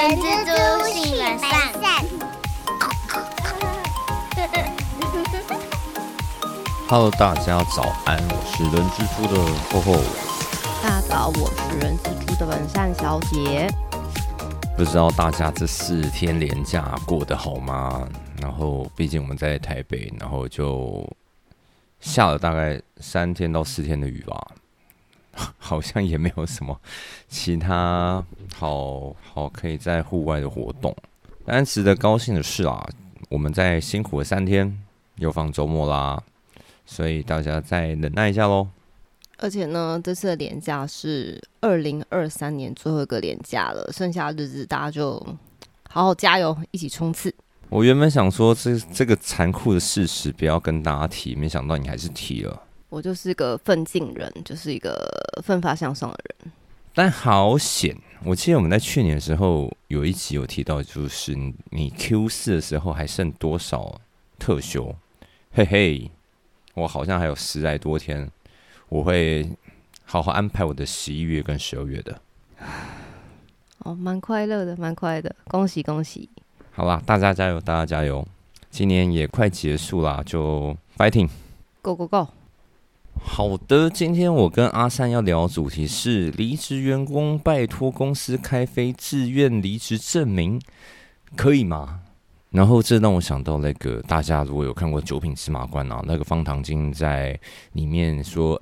人蜘蛛性本善。Hello，大家早安，我是人蜘蛛的厚厚。大家早，我是人蜘蛛的本善小姐。不知道大家这四天连假过得好吗？然后，毕竟我们在台北，然后就下了大概三天到四天的雨吧，好像也没有什么其他好好可以在户外的活动。但值得高兴的是啊，我们在辛苦了三天，又放周末啦，所以大家再忍耐一下喽。而且呢，这次的年假是二零二三年最后一个年假了，剩下的日子大家就好好加油，一起冲刺。我原本想说这这个残酷的事实不要跟大家提，没想到你还是提了。我就是个奋进人，就是一个奋发向上的人。但好险，我记得我们在去年的时候有一集有提到，就是你 Q 四的时候还剩多少特休？嘿嘿，我好像还有十来多天。我会好好安排我的十一月跟十二月的。哦，蛮快乐的，蛮快的，恭喜恭喜！好啦，大家加油，大家加油！今年也快结束啦，就 fighting，go go go！好的，今天我跟阿三要聊的主题是离职员工拜托公司开非自愿离职证明，可以吗？然后这让我想到那个大家如果有看过《九品芝麻官》啊，那个方唐镜在里面说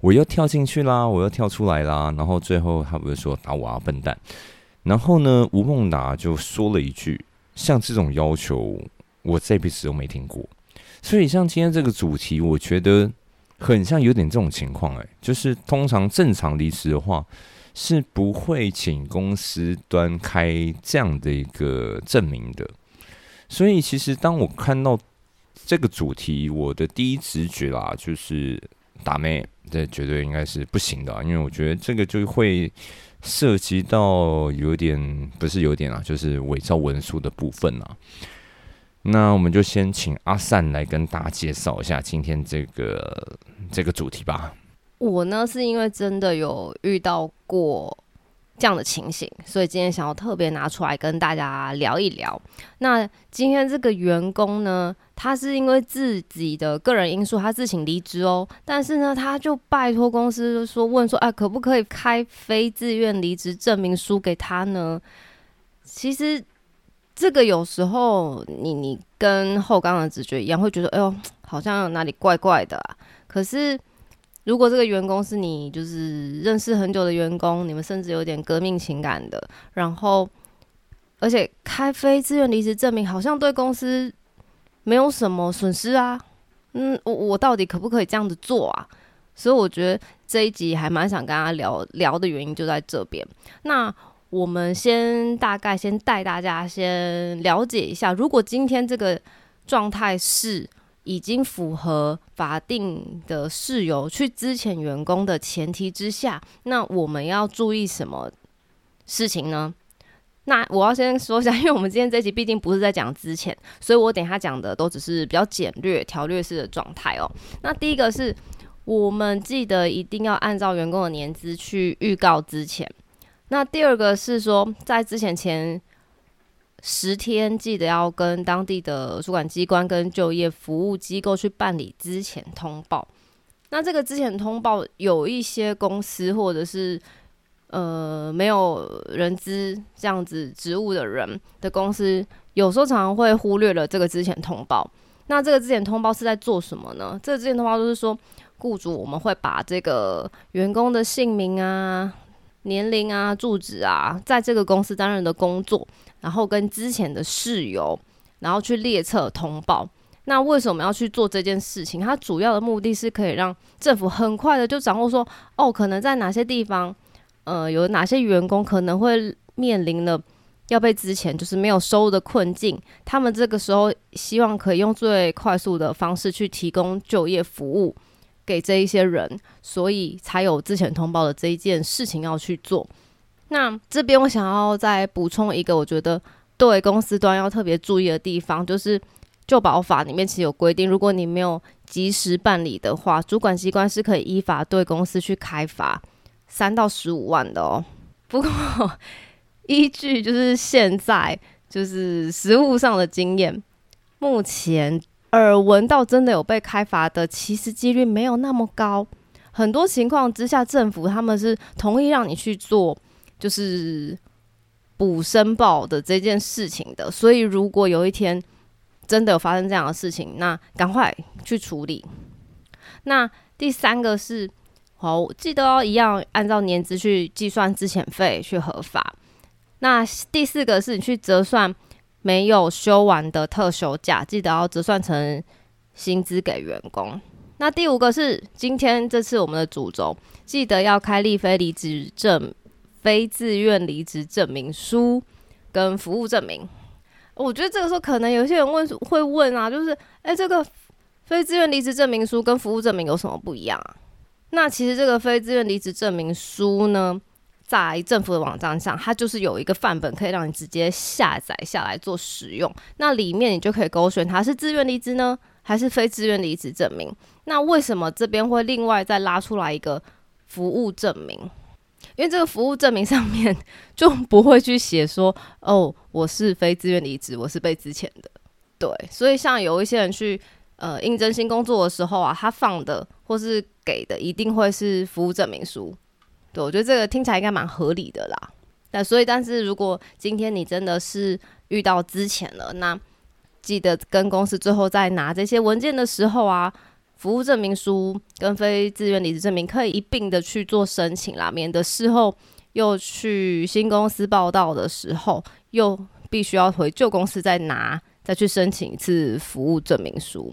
我要跳进去啦，我要跳出来啦，然后最后他不是说打我啊笨蛋，然后呢吴孟达就说了一句像这种要求我这辈子都没听过，所以像今天这个主题，我觉得很像有点这种情况，诶，就是通常正常离职的话是不会请公司端开这样的一个证明的。所以，其实当我看到这个主题，我的第一直觉啦，就是打妹，这绝对应该是不行的，因为我觉得这个就会涉及到有点不是有点啊，就是伪造文书的部分啊。那我们就先请阿善来跟大家介绍一下今天这个这个主题吧。我呢，是因为真的有遇到过。这样的情形，所以今天想要特别拿出来跟大家聊一聊。那今天这个员工呢，他是因为自己的个人因素，他自请离职哦。但是呢，他就拜托公司说，问说，哎，可不可以开非自愿离职证明书给他呢？其实这个有时候，你你跟后刚的直觉一样，会觉得，哎呦，好像哪里怪怪的。可是。如果这个员工是你就是认识很久的员工，你们甚至有点革命情感的，然后而且开非自愿离职证明好像对公司没有什么损失啊，嗯，我我到底可不可以这样子做啊？所以我觉得这一集还蛮想跟他聊聊的原因就在这边。那我们先大概先带大家先了解一下，如果今天这个状态是。已经符合法定的事由去资遣员工的前提之下，那我们要注意什么事情呢？那我要先说一下，因为我们今天这集毕竟不是在讲资遣，所以我等下讲的都只是比较简略条略式的状态哦。那第一个是我们记得一定要按照员工的年资去预告资遣。那第二个是说在之前前。十天记得要跟当地的主管机关跟就业服务机构去办理之前通报。那这个之前通报有一些公司或者是呃没有人资这样子职务的人的公司，有时候常常会忽略了这个之前通报。那这个之前通报是在做什么呢？这个资遣通报就是说，雇主我们会把这个员工的姓名啊、年龄啊、住址啊，在这个公司担任的工作。然后跟之前的室友，然后去列册通报。那为什么要去做这件事情？它主要的目的是可以让政府很快的就掌握说，哦，可能在哪些地方，呃，有哪些员工可能会面临了要被之前就是没有收入的困境。他们这个时候希望可以用最快速的方式去提供就业服务给这一些人，所以才有之前通报的这一件事情要去做。那这边我想要再补充一个，我觉得对公司端要特别注意的地方，就是旧保法里面其实有规定，如果你没有及时办理的话，主管机关是可以依法对公司去开罚三到十五万的哦。不过依据就是现在就是实物上的经验，目前耳闻到真的有被开罚的，其实几率没有那么高。很多情况之下，政府他们是同意让你去做，就是补申报的这件事情的。所以，如果有一天真的有发生这样的事情，那赶快去处理。那第三个是，好，记得要一样按照年资去计算自遣费去合法。那第四个是你去折算没有休完的特休假，记得要折算成薪资给员工。那第五个是今天这次我们的主轴，记得要开立非离职证、非自愿离职证明书跟服务证明。我觉得这个时候可能有些人问会问啊，就是哎，这个非自愿离职证明书跟服务证明有什么不一样啊？那其实这个非自愿离职证明书呢，在政府的网站上，它就是有一个范本，可以让你直接下载下来做使用。那里面你就可以勾选它是自愿离职呢。还是非自愿离职证明？那为什么这边会另外再拉出来一个服务证明？因为这个服务证明上面就不会去写说哦，我是非自愿离职，我是被之前的。对，所以像有一些人去呃应征新工作的时候啊，他放的或是给的一定会是服务证明书。对，我觉得这个听起来应该蛮合理的啦。那所以，但是如果今天你真的是遇到之前了，那记得跟公司最后再拿这些文件的时候啊，服务证明书跟非自愿离职证明可以一并的去做申请啦，免得事后又去新公司报道的时候，又必须要回旧公司再拿，再去申请一次服务证明书。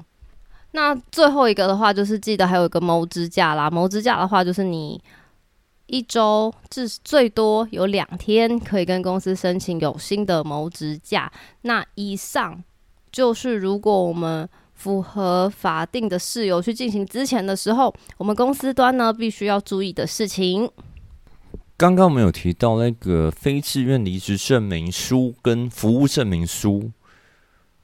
那最后一个的话，就是记得还有一个谋支架啦。谋支架的话，就是你一周至最多有两天可以跟公司申请有新的谋职假。那以上。就是如果我们符合法定的事由去进行之前的时候，我们公司端呢必须要注意的事情。刚刚我们有提到那个非自愿离职证明书跟服务证明书，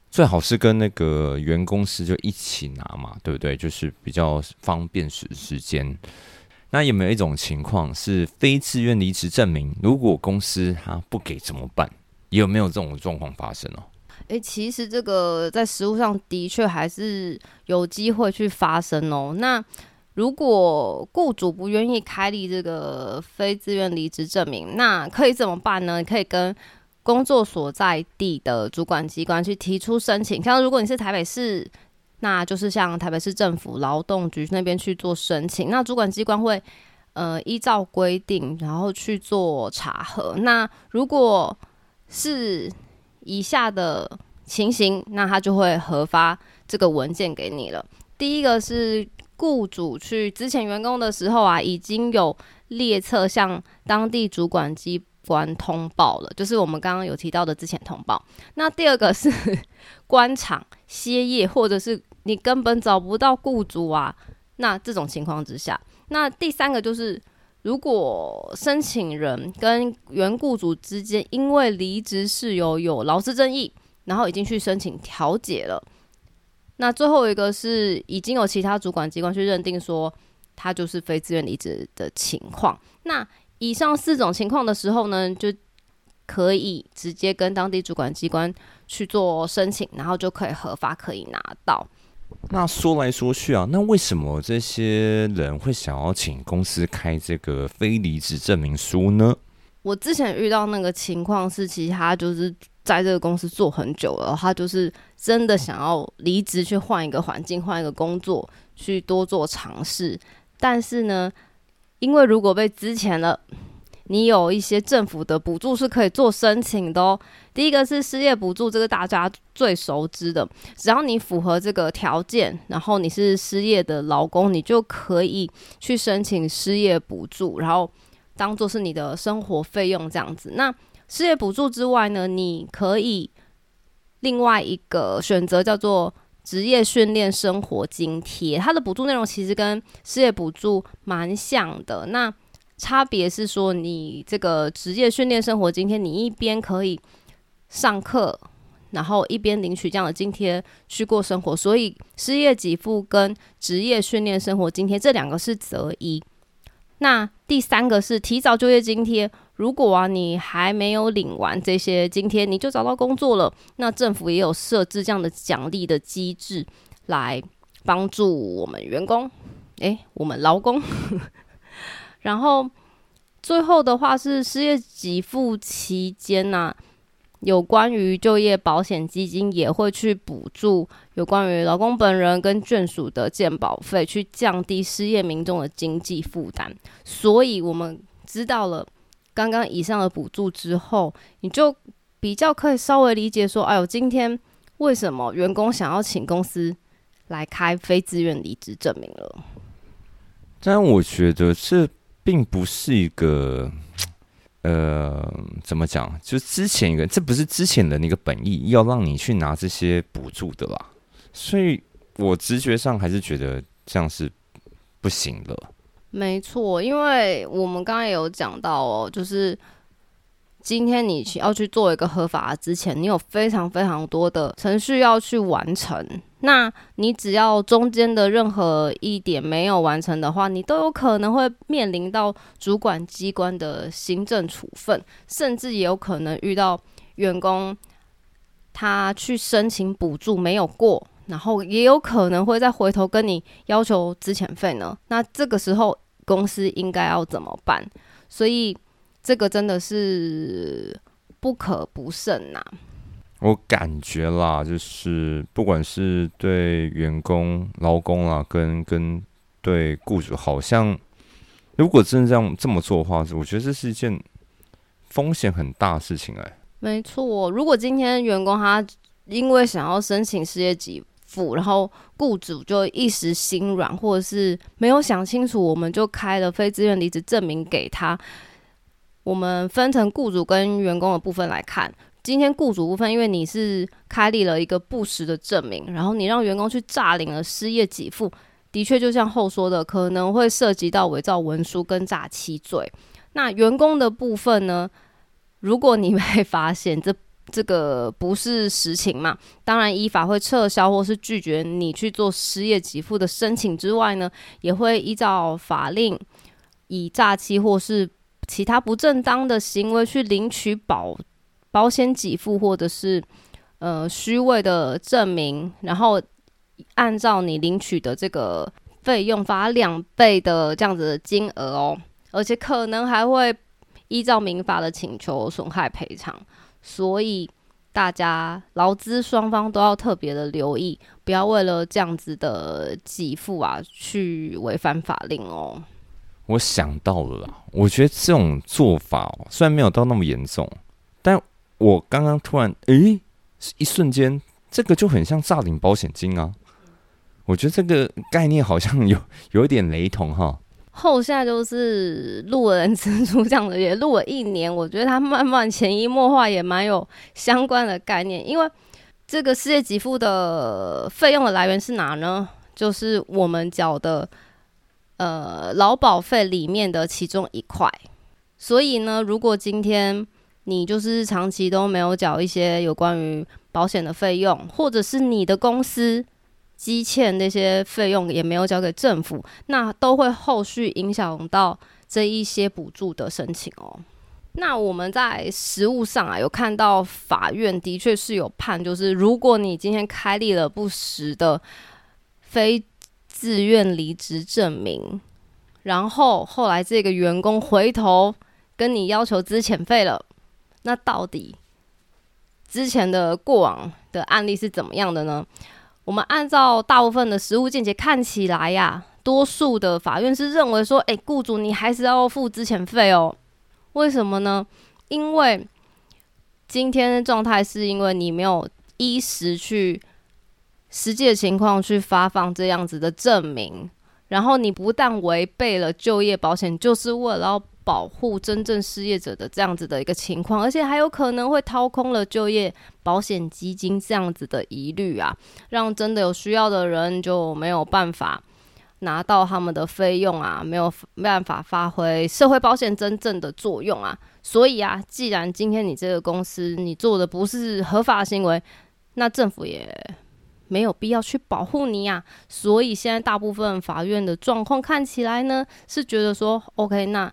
最好是跟那个原公司就一起拿嘛，对不对？就是比较方便时时间。那有没有一种情况是非自愿离职证明，如果公司他不给怎么办？有没有这种状况发生哦？诶，其实这个在实物上的确还是有机会去发生哦。那如果雇主不愿意开立这个非自愿离职证明，那可以怎么办呢？可以跟工作所在地的主管机关去提出申请。像如果你是台北市，那就是像台北市政府劳动局那边去做申请，那主管机关会呃依照规定，然后去做查核。那如果是以下的情形，那他就会核发这个文件给你了。第一个是雇主去之前员工的时候啊，已经有列册向当地主管机关通报了，就是我们刚刚有提到的之前通报。那第二个是 官场歇业，或者是你根本找不到雇主啊，那这种情况之下，那第三个就是。如果申请人跟原雇主之间因为离职事由有劳资争议，然后已经去申请调解了，那最后一个是已经有其他主管机关去认定说他就是非自愿离职的情况，那以上四种情况的时候呢，就可以直接跟当地主管机关去做申请，然后就可以合法可以拿到。那说来说去啊，那为什么这些人会想要请公司开这个非离职证明书呢？我之前遇到那个情况是，其实他就是在这个公司做很久了，他就是真的想要离职去换一个环境，换一个工作，去多做尝试。但是呢，因为如果被之前了。你有一些政府的补助是可以做申请的哦。第一个是失业补助，这个大家最熟知的，只要你符合这个条件，然后你是失业的劳工，你就可以去申请失业补助，然后当做是你的生活费用这样子。那失业补助之外呢，你可以另外一个选择叫做职业训练生活津贴，它的补助内容其实跟失业补助蛮像的。那差别是说，你这个职业训练生活津贴，你一边可以上课，然后一边领取这样的津贴去过生活。所以失业给付跟职业训练生活津贴这两个是择一。那第三个是提早就业津贴。如果啊你还没有领完这些津贴，你就找到工作了，那政府也有设置这样的奖励的机制来帮助我们员工，诶，我们劳工。然后最后的话是失业给付期间呢。有关于就业保险基金也会去补助有关于劳工本人跟眷属的健保费，去降低失业民众的经济负担。所以，我们知道了刚刚以上的补助之后，你就比较可以稍微理解说，哎呦，今天为什么员工想要请公司来开非自愿离职证明了？但我觉得这并不是一个。呃，怎么讲？就之前一个，这不是之前的那个本意，要让你去拿这些补助的啦。所以我直觉上还是觉得这样是不行的。没错，因为我们刚刚也有讲到哦，就是。今天你要去做一个合法之前，你有非常非常多的程序要去完成。那你只要中间的任何一点没有完成的话，你都有可能会面临到主管机关的行政处分，甚至也有可能遇到员工他去申请补助没有过，然后也有可能会再回头跟你要求资遣费呢。那这个时候公司应该要怎么办？所以。这个真的是不可不慎呐！我感觉啦，就是不管是对员工、劳工啊，跟跟对雇主，好像如果真的这样这么做的话，我觉得这是一件风险很大的事情哎。没错，如果今天员工他因为想要申请失业给付，然后雇主就一时心软，或者是没有想清楚，我们就开了非自愿离职证明给他。我们分成雇主跟员工的部分来看。今天雇主部分，因为你是开立了一个不实的证明，然后你让员工去诈领了失业给付，的确就像后说的，可能会涉及到伪造文书跟诈欺罪。那员工的部分呢？如果你被发现 这这个不是实情嘛，当然依法会撤销或是拒绝你去做失业给付的申请之外呢，也会依照法令以诈欺或是其他不正当的行为去领取保保险给付，或者是呃虚伪的证明，然后按照你领取的这个费用罚两倍的这样子的金额哦，而且可能还会依照民法的请求损害赔偿，所以大家劳资双方都要特别的留意，不要为了这样子的给付啊去违反法令哦。我想到了啦，我觉得这种做法虽然没有到那么严重，但我刚刚突然诶，一瞬间这个就很像诈领保险金啊！我觉得这个概念好像有 有一点雷同哈。后下就是路人蜘蛛这样的，也录了一年，我觉得他慢慢潜移默化也蛮有相关的概念，因为这个世界给付的费用的来源是哪呢？就是我们缴的。呃，劳保费里面的其中一块，所以呢，如果今天你就是长期都没有缴一些有关于保险的费用，或者是你的公司积欠那些费用也没有交给政府，那都会后续影响到这一些补助的申请哦。那我们在实务上啊，有看到法院的确是有判，就是如果你今天开立了不实的非。自愿离职证明，然后后来这个员工回头跟你要求资遣费了，那到底之前的过往的案例是怎么样的呢？我们按照大部分的实务见解看起来呀，多数的法院是认为说，哎，雇主你还是要付之前费哦。为什么呢？因为今天的状态是因为你没有依时去。实际的情况去发放这样子的证明，然后你不但违背了就业保险就是为了要保护真正失业者的这样子的一个情况，而且还有可能会掏空了就业保险基金这样子的疑虑啊，让真的有需要的人就没有办法拿到他们的费用啊，没有没办法发挥社会保险真正的作用啊。所以啊，既然今天你这个公司你做的不是合法行为，那政府也。没有必要去保护你啊。所以现在大部分法院的状况看起来呢，是觉得说，OK，那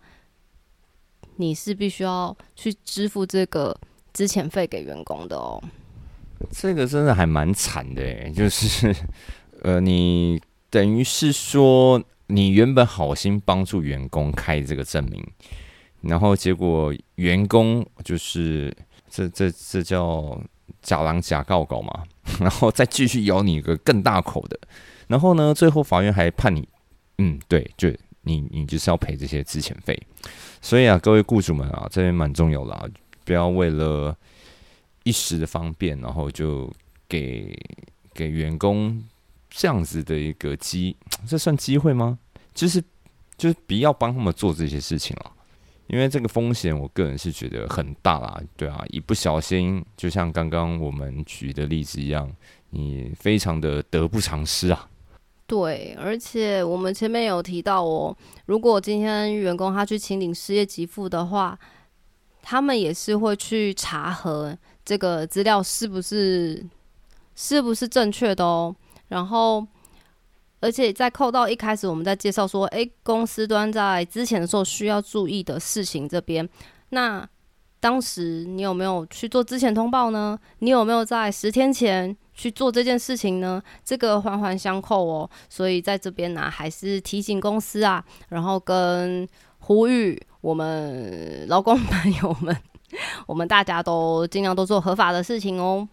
你是必须要去支付这个资遣费给员工的哦。这个真的还蛮惨的，就是呃，你等于是说，你原本好心帮助员工开这个证明，然后结果员工就是这这这叫假狼假告告嘛，然后再继续咬你一个更大口的，然后呢，最后法院还判你，嗯，对，就你你就是要赔这些资遣费，所以啊，各位雇主们啊，这边蛮重要的啊，不要为了。一时的方便，然后就给给员工这样子的一个机，这算机会吗？就是就是不要帮他们做这些事情了，因为这个风险，我个人是觉得很大啦。对啊，一不小心，就像刚刚我们举的例子一样，你非常的得不偿失啊。对，而且我们前面有提到哦，如果今天员工他去请领失业给付的话，他们也是会去查核。这个资料是不是是不是正确的哦？然后，而且在扣到一开始，我们在介绍说，哎，公司端在之前的时候需要注意的事情这边，那当时你有没有去做之前通报呢？你有没有在十天前去做这件事情呢？这个环环相扣哦。所以在这边呢，还是提醒公司啊，然后跟呼吁我们劳工朋友们。我们大家都尽量都做合法的事情哦。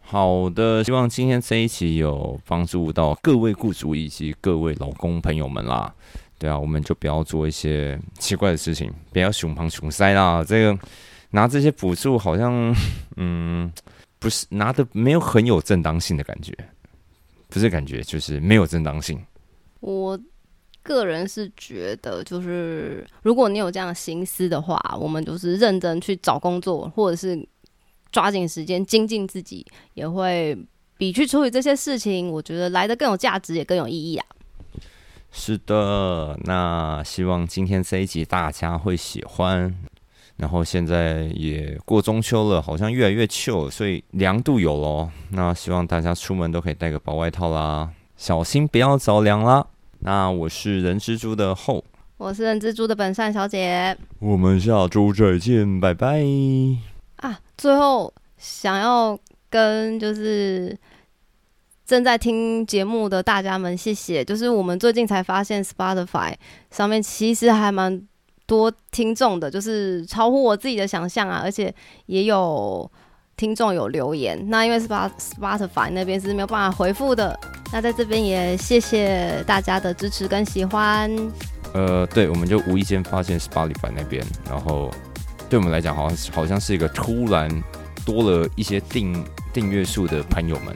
好的，希望今天这一期有帮助到各位雇主以及各位老公朋友们啦。对啊，我们就不要做一些奇怪的事情，不要熊胖熊塞啦。这个拿这些补助，好像 嗯，不是拿的没有很有正当性的感觉，不是感觉就是没有正当性。我。个人是觉得，就是如果你有这样的心思的话，我们就是认真去找工作，或者是抓紧时间精进自己，也会比去处理这些事情，我觉得来的更有价值，也更有意义啊。是的，那希望今天这一集大家会喜欢。然后现在也过中秋了，好像越来越秋，所以凉度有咯。那希望大家出门都可以带个薄外套啦，小心不要着凉啦。那我是人蜘蛛的后，我是人蜘蛛的本善小姐，我们下周再见，拜拜。啊，最后想要跟就是正在听节目的大家们，谢谢。就是我们最近才发现，Spotify 上面其实还蛮多听众的，就是超乎我自己的想象啊，而且也有。听众有留言，那因为是把 Spotify 那边是没有办法回复的，那在这边也谢谢大家的支持跟喜欢。呃，对，我们就无意间发现 Spotify 那边，然后对我们来讲，好像好像是一个突然多了一些订订阅数的朋友们。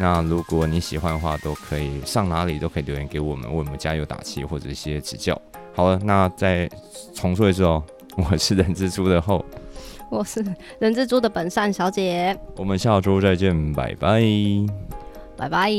那如果你喜欢的话，都可以上哪里都可以留言给我们，为我们加油打气或者一些指教。好了，那再重说一次哦，我是人蜘蛛的后。我是人蜘蛛的本善小姐，我们下周再见，拜拜，拜拜。